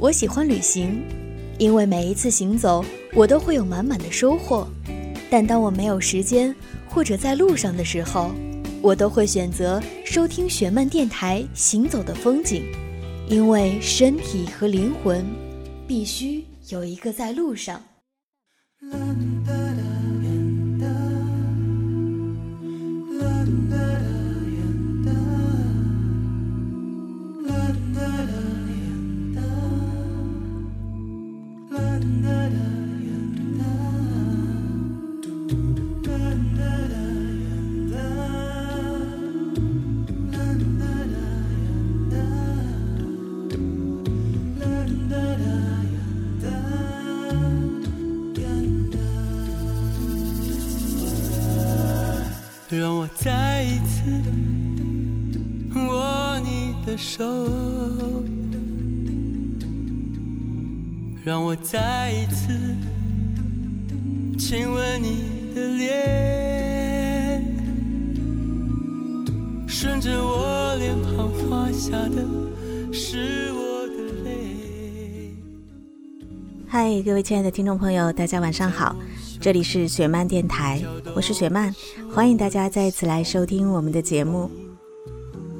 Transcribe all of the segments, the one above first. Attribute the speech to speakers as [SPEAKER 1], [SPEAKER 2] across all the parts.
[SPEAKER 1] 我喜欢旅行，因为每一次行走，我都会有满满的收获。但当我没有时间或者在路上的时候，我都会选择收听雪漫电台《行走的风景》，因为身体和灵魂必须有一个在路上。
[SPEAKER 2] 让我再一次握你的手，让我再一次亲吻你的脸，顺着我脸庞滑下的是我的泪。
[SPEAKER 3] 嗨，各位亲爱的听众朋友，大家晚上好。这里是雪漫电台，我是雪漫，欢迎大家再次来收听我们的节目。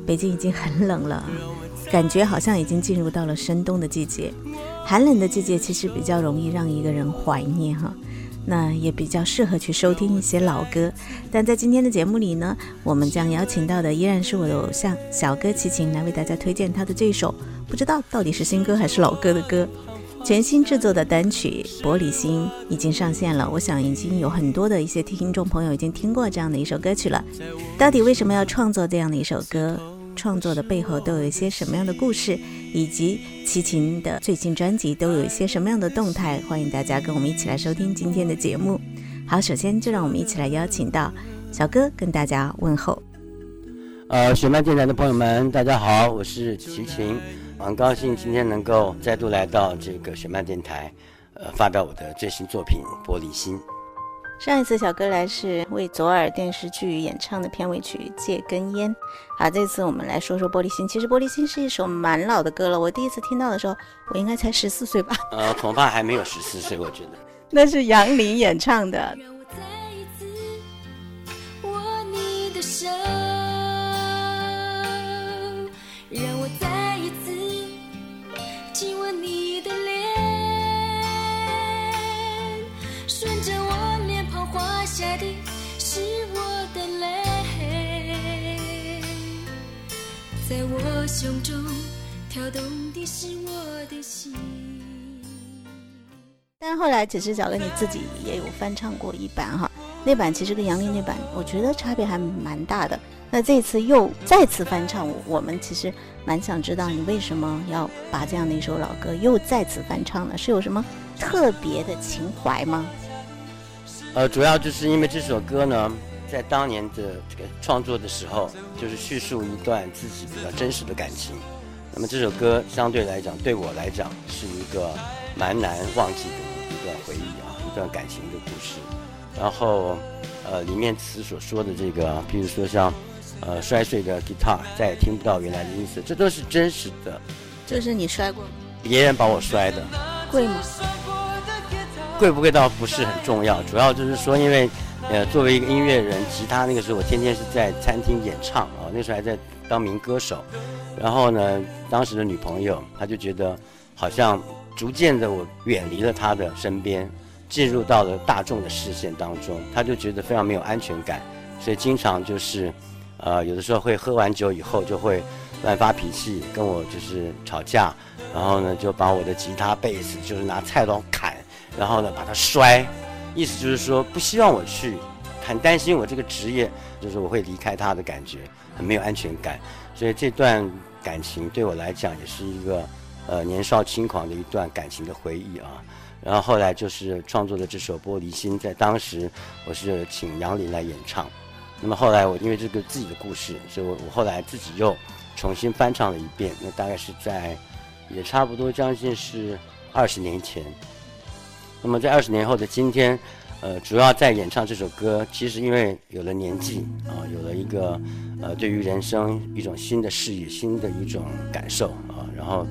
[SPEAKER 3] 北京已经很冷了，感觉好像已经进入到了深冬的季节。寒冷的季节其实比较容易让一个人怀念哈，那也比较适合去收听一些老歌。但在今天的节目里呢，我们将邀请到的依然是我的偶像小哥齐秦来为大家推荐他的这首不知道到底是新歌还是老歌的歌。全新制作的单曲《玻璃心》已经上线了，我想已经有很多的一些听众朋友已经听过这样的一首歌曲了。到底为什么要创作这样的一首歌？创作的背后都有一些什么样的故事？以及齐秦的最新专辑都有一些什么样的动态？欢迎大家跟我们一起来收听今天的节目。好，首先就让我们一起来邀请到小哥跟大家问候。
[SPEAKER 4] 呃，雪漫电台的朋友们，大家好，我是齐秦。很高兴今天能够再度来到这个雪漫电台，呃，发表我的最新作品《玻璃心》。
[SPEAKER 3] 上一次小哥来是为左耳电视剧演唱的片尾曲《借根烟》，好，这次我们来说说《玻璃心》。其实《玻璃心》是一首蛮老的歌了，我第一次听到的时候，我应该才十四岁吧？
[SPEAKER 4] 呃，恐怕还没有十四岁，我觉得。
[SPEAKER 3] 那是杨林演唱的。
[SPEAKER 5] 我胸中跳动的是我的心。
[SPEAKER 3] 但后来，其实小哥你自己也有翻唱过一版哈，那版其实跟杨丽那版，我觉得差别还蛮大的。那这次又再次翻唱，我们其实蛮想知道你为什么要把这样的一首老歌又再次翻唱呢？是有什么特别的情怀吗？
[SPEAKER 4] 呃，主要就是因为这首歌呢。在当年的这个创作的时候，就是叙述一段自己比较真实的感情。那么这首歌相对来讲，对我来讲是一个蛮难忘记的一段回忆啊，一段感情的故事。然后，呃，里面词所说的这个，比如说像，呃，摔碎的 guitar，再也听不到原来的音色，这都是真实的。
[SPEAKER 3] 这是你摔过？
[SPEAKER 4] 别人把我摔的。
[SPEAKER 3] 贵吗？
[SPEAKER 4] 贵不贵倒不是很重要，主要就是说，因为。呃，作为一个音乐人，吉他那个时候我天天是在餐厅演唱啊，那时候还在当名歌手。然后呢，当时的女朋友她就觉得好像逐渐的我远离了她的身边，进入到了大众的视线当中，她就觉得非常没有安全感，所以经常就是，呃，有的时候会喝完酒以后就会乱发脾气，跟我就是吵架，然后呢就把我的吉他、贝斯就是拿菜刀砍，然后呢把它摔。意思就是说，不希望我去，很担心我这个职业，就是我会离开他的感觉，很没有安全感。所以这段感情对我来讲也是一个，呃，年少轻狂的一段感情的回忆啊。然后后来就是创作的这首《玻璃心》，在当时我是请杨林来演唱。那么后来我因为这个自己的故事，所以我我后来自己又重新翻唱了一遍。那大概是在，也差不多将近是二十年前。那么在二十年后的今天，呃，主要在演唱这首歌，其实因为有了年纪啊，有了一个呃，对于人生一种新的视野、新的一种感受啊，然后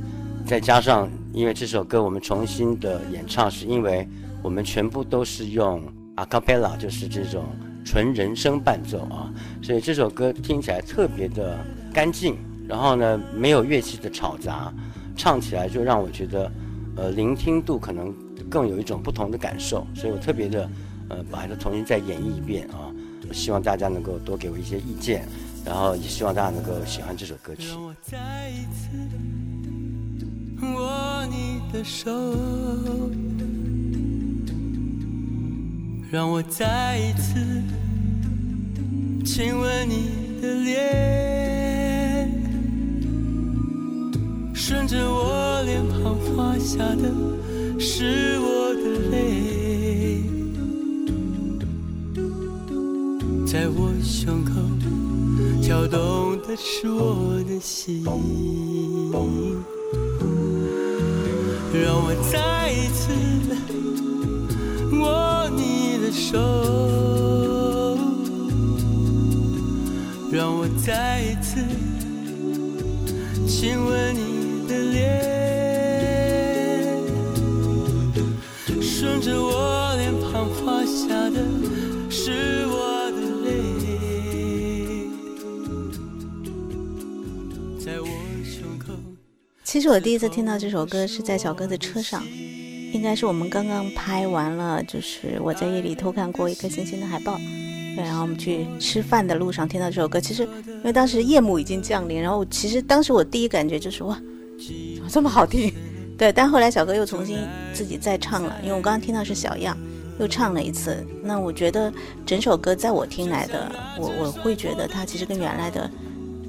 [SPEAKER 4] 再加上因为这首歌我们重新的演唱，是因为我们全部都是用 a cappella，就是这种纯人声伴奏啊，所以这首歌听起来特别的干净，然后呢没有乐器的吵杂，唱起来就让我觉得，呃，聆听度可能更有一种不同的感受，所以我特别的，呃，把它重新再演绎一遍啊，我希望大家能够多给我一些意见。然后也希望大家能够喜欢这首歌曲。
[SPEAKER 2] 让我再一次握你的手，让我再一次亲吻你的脸，顺着我脸庞滑下的是我的泪，在我胸口。跳动的是我的心，让我再一次握你的手，让我再一次亲吻我脸庞滑下的是我的泪滴。
[SPEAKER 3] 其实我第一次听到这首歌是在小哥的车上，应该是我们刚刚拍完了，就是我在夜里偷看过一颗星星的海报，对，然后我们去吃饭的路上听到这首歌。其实因为当时夜幕已经降临，然后其实当时我第一感觉就是哇，怎么这么好听？对，但后来小哥又重新自己再唱了，因为我刚刚听到是小样，又唱了一次。那我觉得整首歌在我听来的，我我会觉得它其实跟原来的。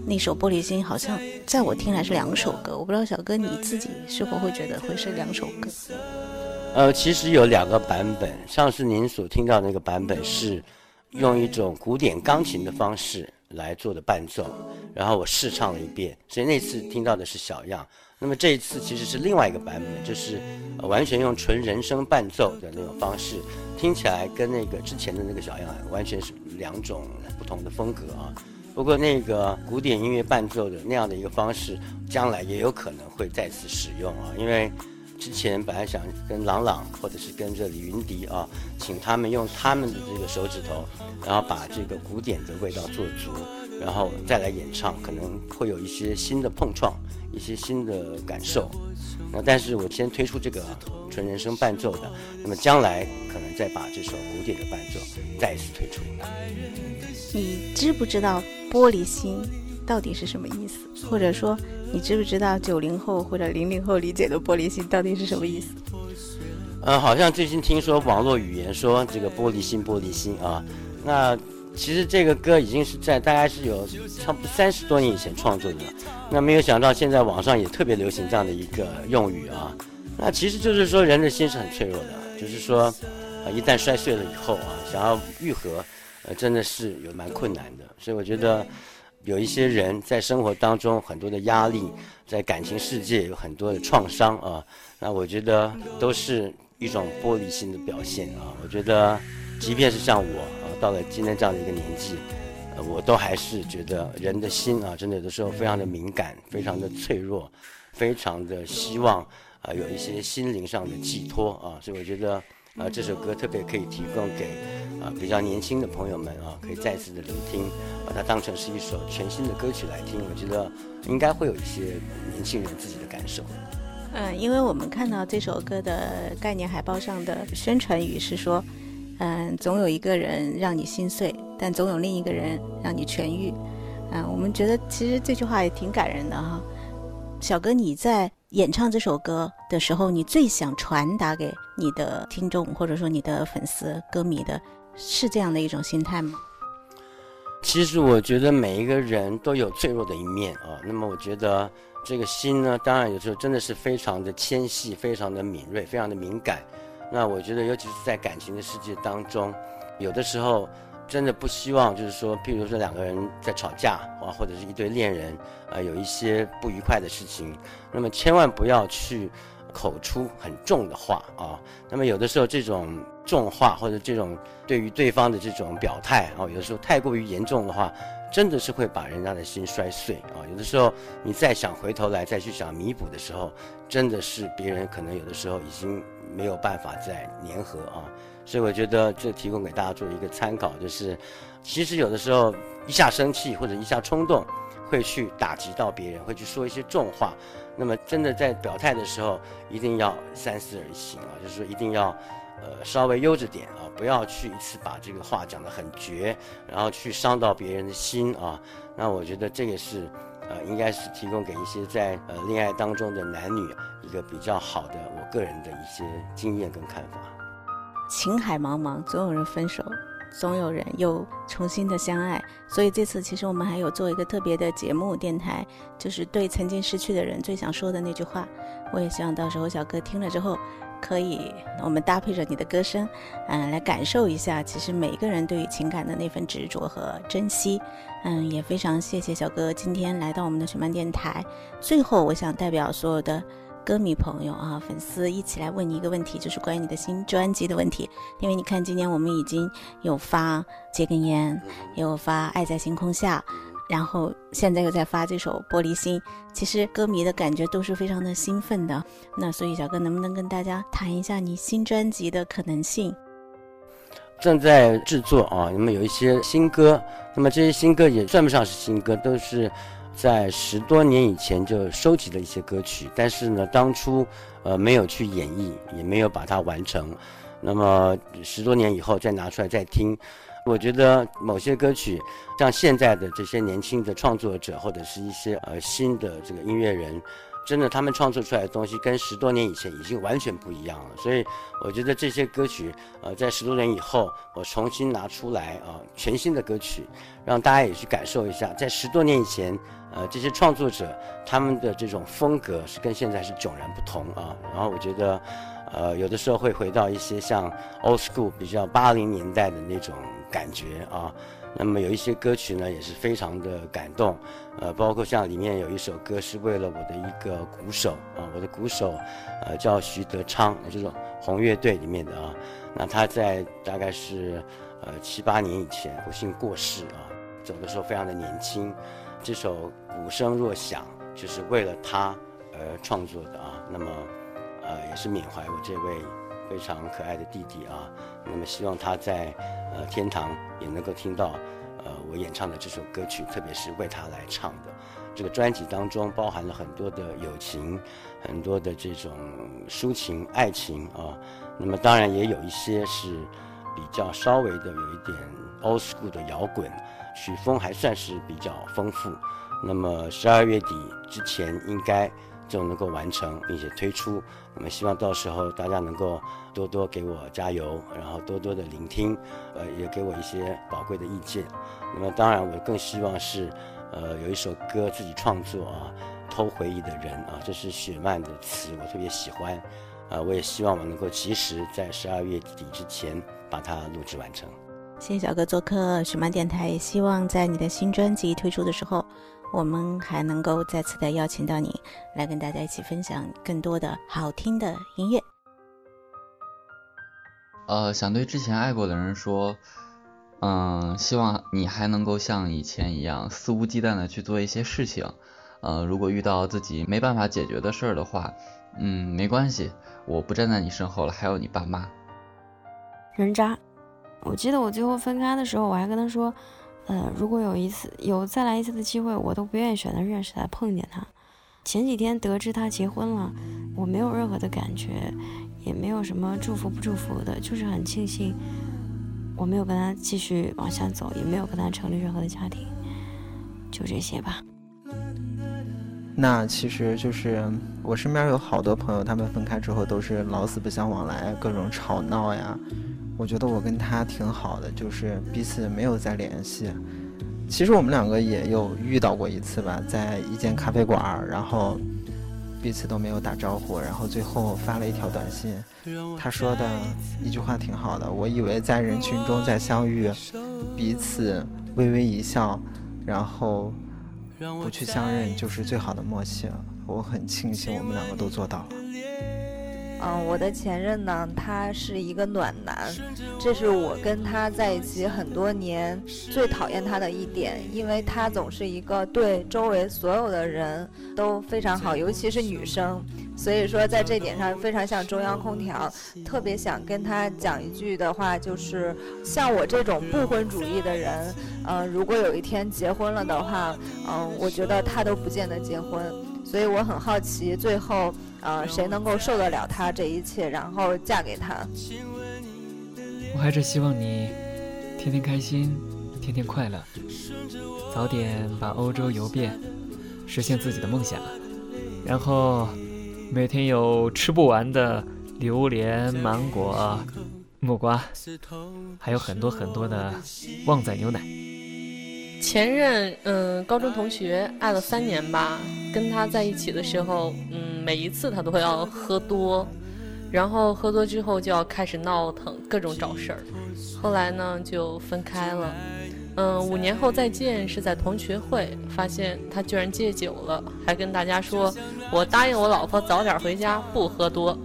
[SPEAKER 3] 那首《玻璃心》好像在我听来是两首歌，我不知道小哥你自己是否会觉得会是两首歌？
[SPEAKER 4] 呃，其实有两个版本，上次您所听到那个版本是用一种古典钢琴的方式来做的伴奏，然后我试唱了一遍，所以那次听到的是小样。那么这一次其实是另外一个版本，就是完全用纯人声伴奏的那种方式，听起来跟那个之前的那个小样完全是两种不同的风格啊。不过那个古典音乐伴奏的那样的一个方式，将来也有可能会再次使用啊，因为之前本来想跟朗朗或者是跟着李云迪啊，请他们用他们的这个手指头，然后把这个古典的味道做足，然后再来演唱，可能会有一些新的碰撞，一些新的感受。那但是我先推出这个纯人声伴奏的，那么将来可能再把这首古典的伴奏再一次推出。
[SPEAKER 3] 你知不知道？玻璃心到底是什么意思？或者说，你知不知道九零后或者零零后理解的玻璃心到底是什么意思？
[SPEAKER 4] 嗯，好像最近听说网络语言说这个玻璃心，玻璃心啊。那其实这个歌已经是在大概是有差不多三十多年以前创作的了。那没有想到现在网上也特别流行这样的一个用语啊。那其实就是说人的心是很脆弱的，就是说啊，一旦摔碎了以后啊，想要愈合。呃，真的是有蛮困难的，所以我觉得有一些人在生活当中很多的压力，在感情世界有很多的创伤啊，那我觉得都是一种玻璃心的表现啊。我觉得，即便是像我啊，到了今天这样的一个年纪，呃，我都还是觉得人的心啊，真的有的时候非常的敏感，非常的脆弱，非常的希望啊有一些心灵上的寄托啊，所以我觉得。啊，这首歌特别可以提供给啊比较年轻的朋友们啊，可以再次的聆听，把它当成是一首全新的歌曲来听。我觉得应该会有一些年轻人自己的感受。
[SPEAKER 3] 嗯，因为我们看到这首歌的概念海报上的宣传语是说，嗯，总有一个人让你心碎，但总有另一个人让你痊愈。嗯，我们觉得其实这句话也挺感人的哈。小哥，你在。演唱这首歌的时候，你最想传达给你的听众，或者说你的粉丝、歌迷的，是这样的一种心态吗？
[SPEAKER 4] 其实我觉得每一个人都有脆弱的一面啊。那么我觉得这个心呢，当然有时候真的是非常的纤细、非常的敏锐、非常的敏感。那我觉得，尤其是在感情的世界当中，有的时候。真的不希望，就是说，譬如说两个人在吵架啊，或者是一对恋人啊，有一些不愉快的事情，那么千万不要去口出很重的话啊。那么有的时候这种重话或者这种对于对方的这种表态啊，有的时候太过于严重的话，真的是会把人家的心摔碎啊！有的时候你再想回头来再去想弥补的时候，真的是别人可能有的时候已经没有办法再粘合啊。所以我觉得这提供给大家做一个参考，就是其实有的时候一下生气或者一下冲动，会去打击到别人，会去说一些重话。那么真的在表态的时候，一定要三思而行啊，就是说一定要。呃，稍微悠着点啊，不要去一次把这个话讲得很绝，然后去伤到别人的心啊。那我觉得这个是，呃，应该是提供给一些在呃恋爱当中的男女一个比较好的我个人的一些经验跟看法。
[SPEAKER 3] 情海茫茫，总有人分手，总有人又重新的相爱。所以这次其实我们还有做一个特别的节目电台，就是对曾经失去的人最想说的那句话。我也希望到时候小哥听了之后。可以，我们搭配着你的歌声，嗯，来感受一下，其实每一个人对于情感的那份执着和珍惜，嗯，也非常谢谢小哥今天来到我们的雪漫电台。最后，我想代表所有的歌迷朋友啊、粉丝一起来问你一个问题，就是关于你的新专辑的问题。因为你看，今年我们已经有发《戒根烟》，有发《爱在星空下》。然后现在又在发这首《玻璃心》，其实歌迷的感觉都是非常的兴奋的。那所以小哥能不能跟大家谈一下你新专辑的可能性？
[SPEAKER 4] 正在制作啊，那么有一些新歌，那么这些新歌也算不上是新歌，都是在十多年以前就收集了一些歌曲，但是呢，当初呃没有去演绎，也没有把它完成，那么十多年以后再拿出来再听。我觉得某些歌曲，像现在的这些年轻的创作者，或者是一些呃新的这个音乐人，真的他们创作出来的东西跟十多年以前已经完全不一样了。所以我觉得这些歌曲，呃，在十多年以后，我重新拿出来啊，全新的歌曲，让大家也去感受一下，在十多年以前，呃，这些创作者他们的这种风格是跟现在是迥然不同啊。然后我觉得，呃，有的时候会回到一些像 old school 比较八零年代的那种。感觉啊，那么有一些歌曲呢，也是非常的感动，呃，包括像里面有一首歌是为了我的一个鼓手啊，我的鼓手，呃，叫徐德昌，就是红乐队里面的啊，那他在大概是呃七八年以前不幸过世啊，走的时候非常的年轻，这首鼓声若响，就是为了他而创作的啊，那么呃也是缅怀我这位。非常可爱的弟弟啊，那么希望他在呃天堂也能够听到呃我演唱的这首歌曲，特别是为他来唱的。这个专辑当中包含了很多的友情，很多的这种抒情爱情啊。那么当然也有一些是比较稍微的有一点 old school 的摇滚，曲风还算是比较丰富。那么十二月底之前应该。就能够完成并且推出，那么希望到时候大家能够多多给我加油，然后多多的聆听，呃，也给我一些宝贵的意见。那么当然，我更希望是，呃，有一首歌自己创作啊，偷回忆的人啊，这是雪漫的词，我特别喜欢，啊，我也希望我能够及时在十二月底之前把它录制完成。
[SPEAKER 3] 谢谢小哥做客雪曼电台，也希望在你的新专辑推出的时候。我们还能够再次的邀请到你来跟大家一起分享更多的好听的音乐。
[SPEAKER 6] 呃，想对之前爱过的人说，嗯，希望你还能够像以前一样肆无忌惮的去做一些事情。呃，如果遇到自己没办法解决的事儿的话，嗯，没关系，我不站在你身后了，还有你爸妈。
[SPEAKER 7] 人渣，我记得我最后分开的时候，我还跟他说。呃，如果有一次有再来一次的机会，我都不愿意选择认识他、碰见他。前几天得知他结婚了，我没有任何的感觉，也没有什么祝福不祝福的，就是很庆幸我没有跟他继续往下走，也没有跟他成立任何的家庭，就这些吧。
[SPEAKER 8] 那其实就是我身边有好多朋友，他们分开之后都是老死不相往来，各种吵闹呀。我觉得我跟他挺好的，就是彼此没有再联系。其实我们两个也有遇到过一次吧，在一间咖啡馆，然后彼此都没有打招呼，然后最后发了一条短信。他说的一句话挺好的，我以为在人群中再相遇，彼此微微一笑，然后不去相认就是最好的默契了。我很庆幸我们两个都做到了。
[SPEAKER 9] 嗯，我的前任呢，他是一个暖男，这是我跟他在一起很多年最讨厌他的一点，因为他总是一个对周围所有的人都非常好，尤其是女生，所以说在这点上非常像中央空调。特别想跟他讲一句的话，就是像我这种不婚主义的人，嗯，如果有一天结婚了的话，嗯，我觉得他都不见得结婚，所以我很好奇最后。呃，谁能够受得了他这一切，然后嫁给他？
[SPEAKER 10] 我还是希望你天天开心，天天快乐，早点把欧洲游遍，实现自己的梦想，然后每天有吃不完的榴莲、芒果、木瓜，还有很多很多的旺仔牛奶。
[SPEAKER 11] 前任，嗯，高中同学，爱了三年吧。跟他在一起的时候，嗯，每一次他都要喝多，然后喝多之后就要开始闹腾，各种找事儿。后来呢，就分开了。嗯，五年后再见是在同学会，发现他居然戒酒了，还跟大家说：“我答应我老婆早点回家，不喝多。”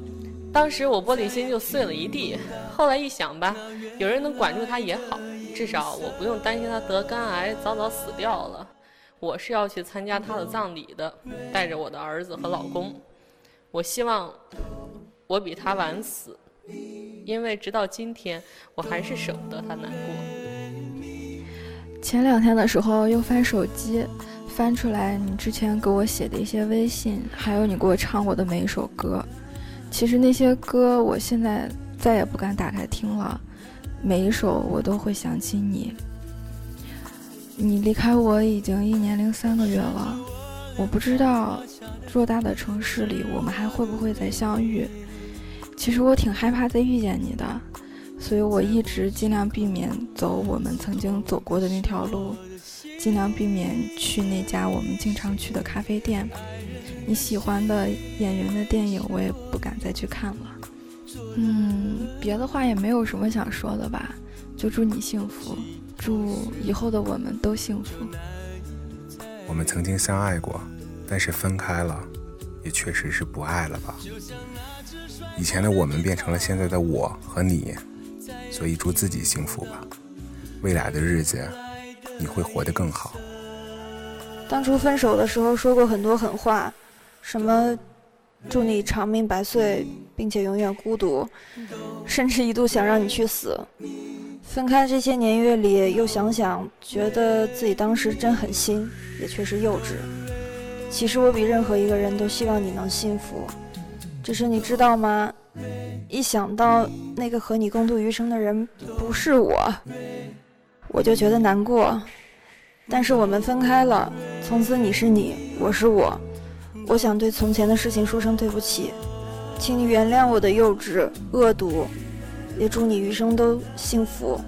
[SPEAKER 11] 当时我玻璃心就碎了一地。后来一想吧，有人能管住他也好。至少我不用担心他得肝癌早早死掉了。我是要去参加他的葬礼的，带着我的儿子和老公。我希望我比他晚死，因为直到今天我还是舍不得他难过。
[SPEAKER 12] 前两天的时候又翻手机，翻出来你之前给我写的一些微信，还有你给我唱过的每一首歌。其实那些歌我现在再也不敢打开听了。每一首我都会想起你。你离开我已经一年零三个月了，我不知道偌大的城市里我们还会不会再相遇。其实我挺害怕再遇见你的，所以我一直尽量避免走我们曾经走过的那条路，尽量避免去那家我们经常去的咖啡店。你喜欢的演员的电影我也不敢再去看了。嗯，别的话也没有什么想说的吧，就祝你幸福，祝以后的我们都幸福。
[SPEAKER 13] 我们曾经相爱过，但是分开了，也确实是不爱了吧？以前的我们变成了现在的我和你，所以祝自己幸福吧。未来的日子，你会活得更好。
[SPEAKER 9] 当初分手的时候说过很多狠话，什么？祝你长命百岁，并且永远孤独，甚至一度想让你去死。分开这些年月里，又想想，觉得自己当时真狠心，也确实幼稚。其实我比任何一个人都希望你能幸福，只是你知道吗？一想到那个和你共度余生的人不是我，我就觉得难过。但是我们分开了，从此你是你，我是我。我想对从前的事情说声对不起，请你原谅我的幼稚、恶毒，也祝你余生都幸福。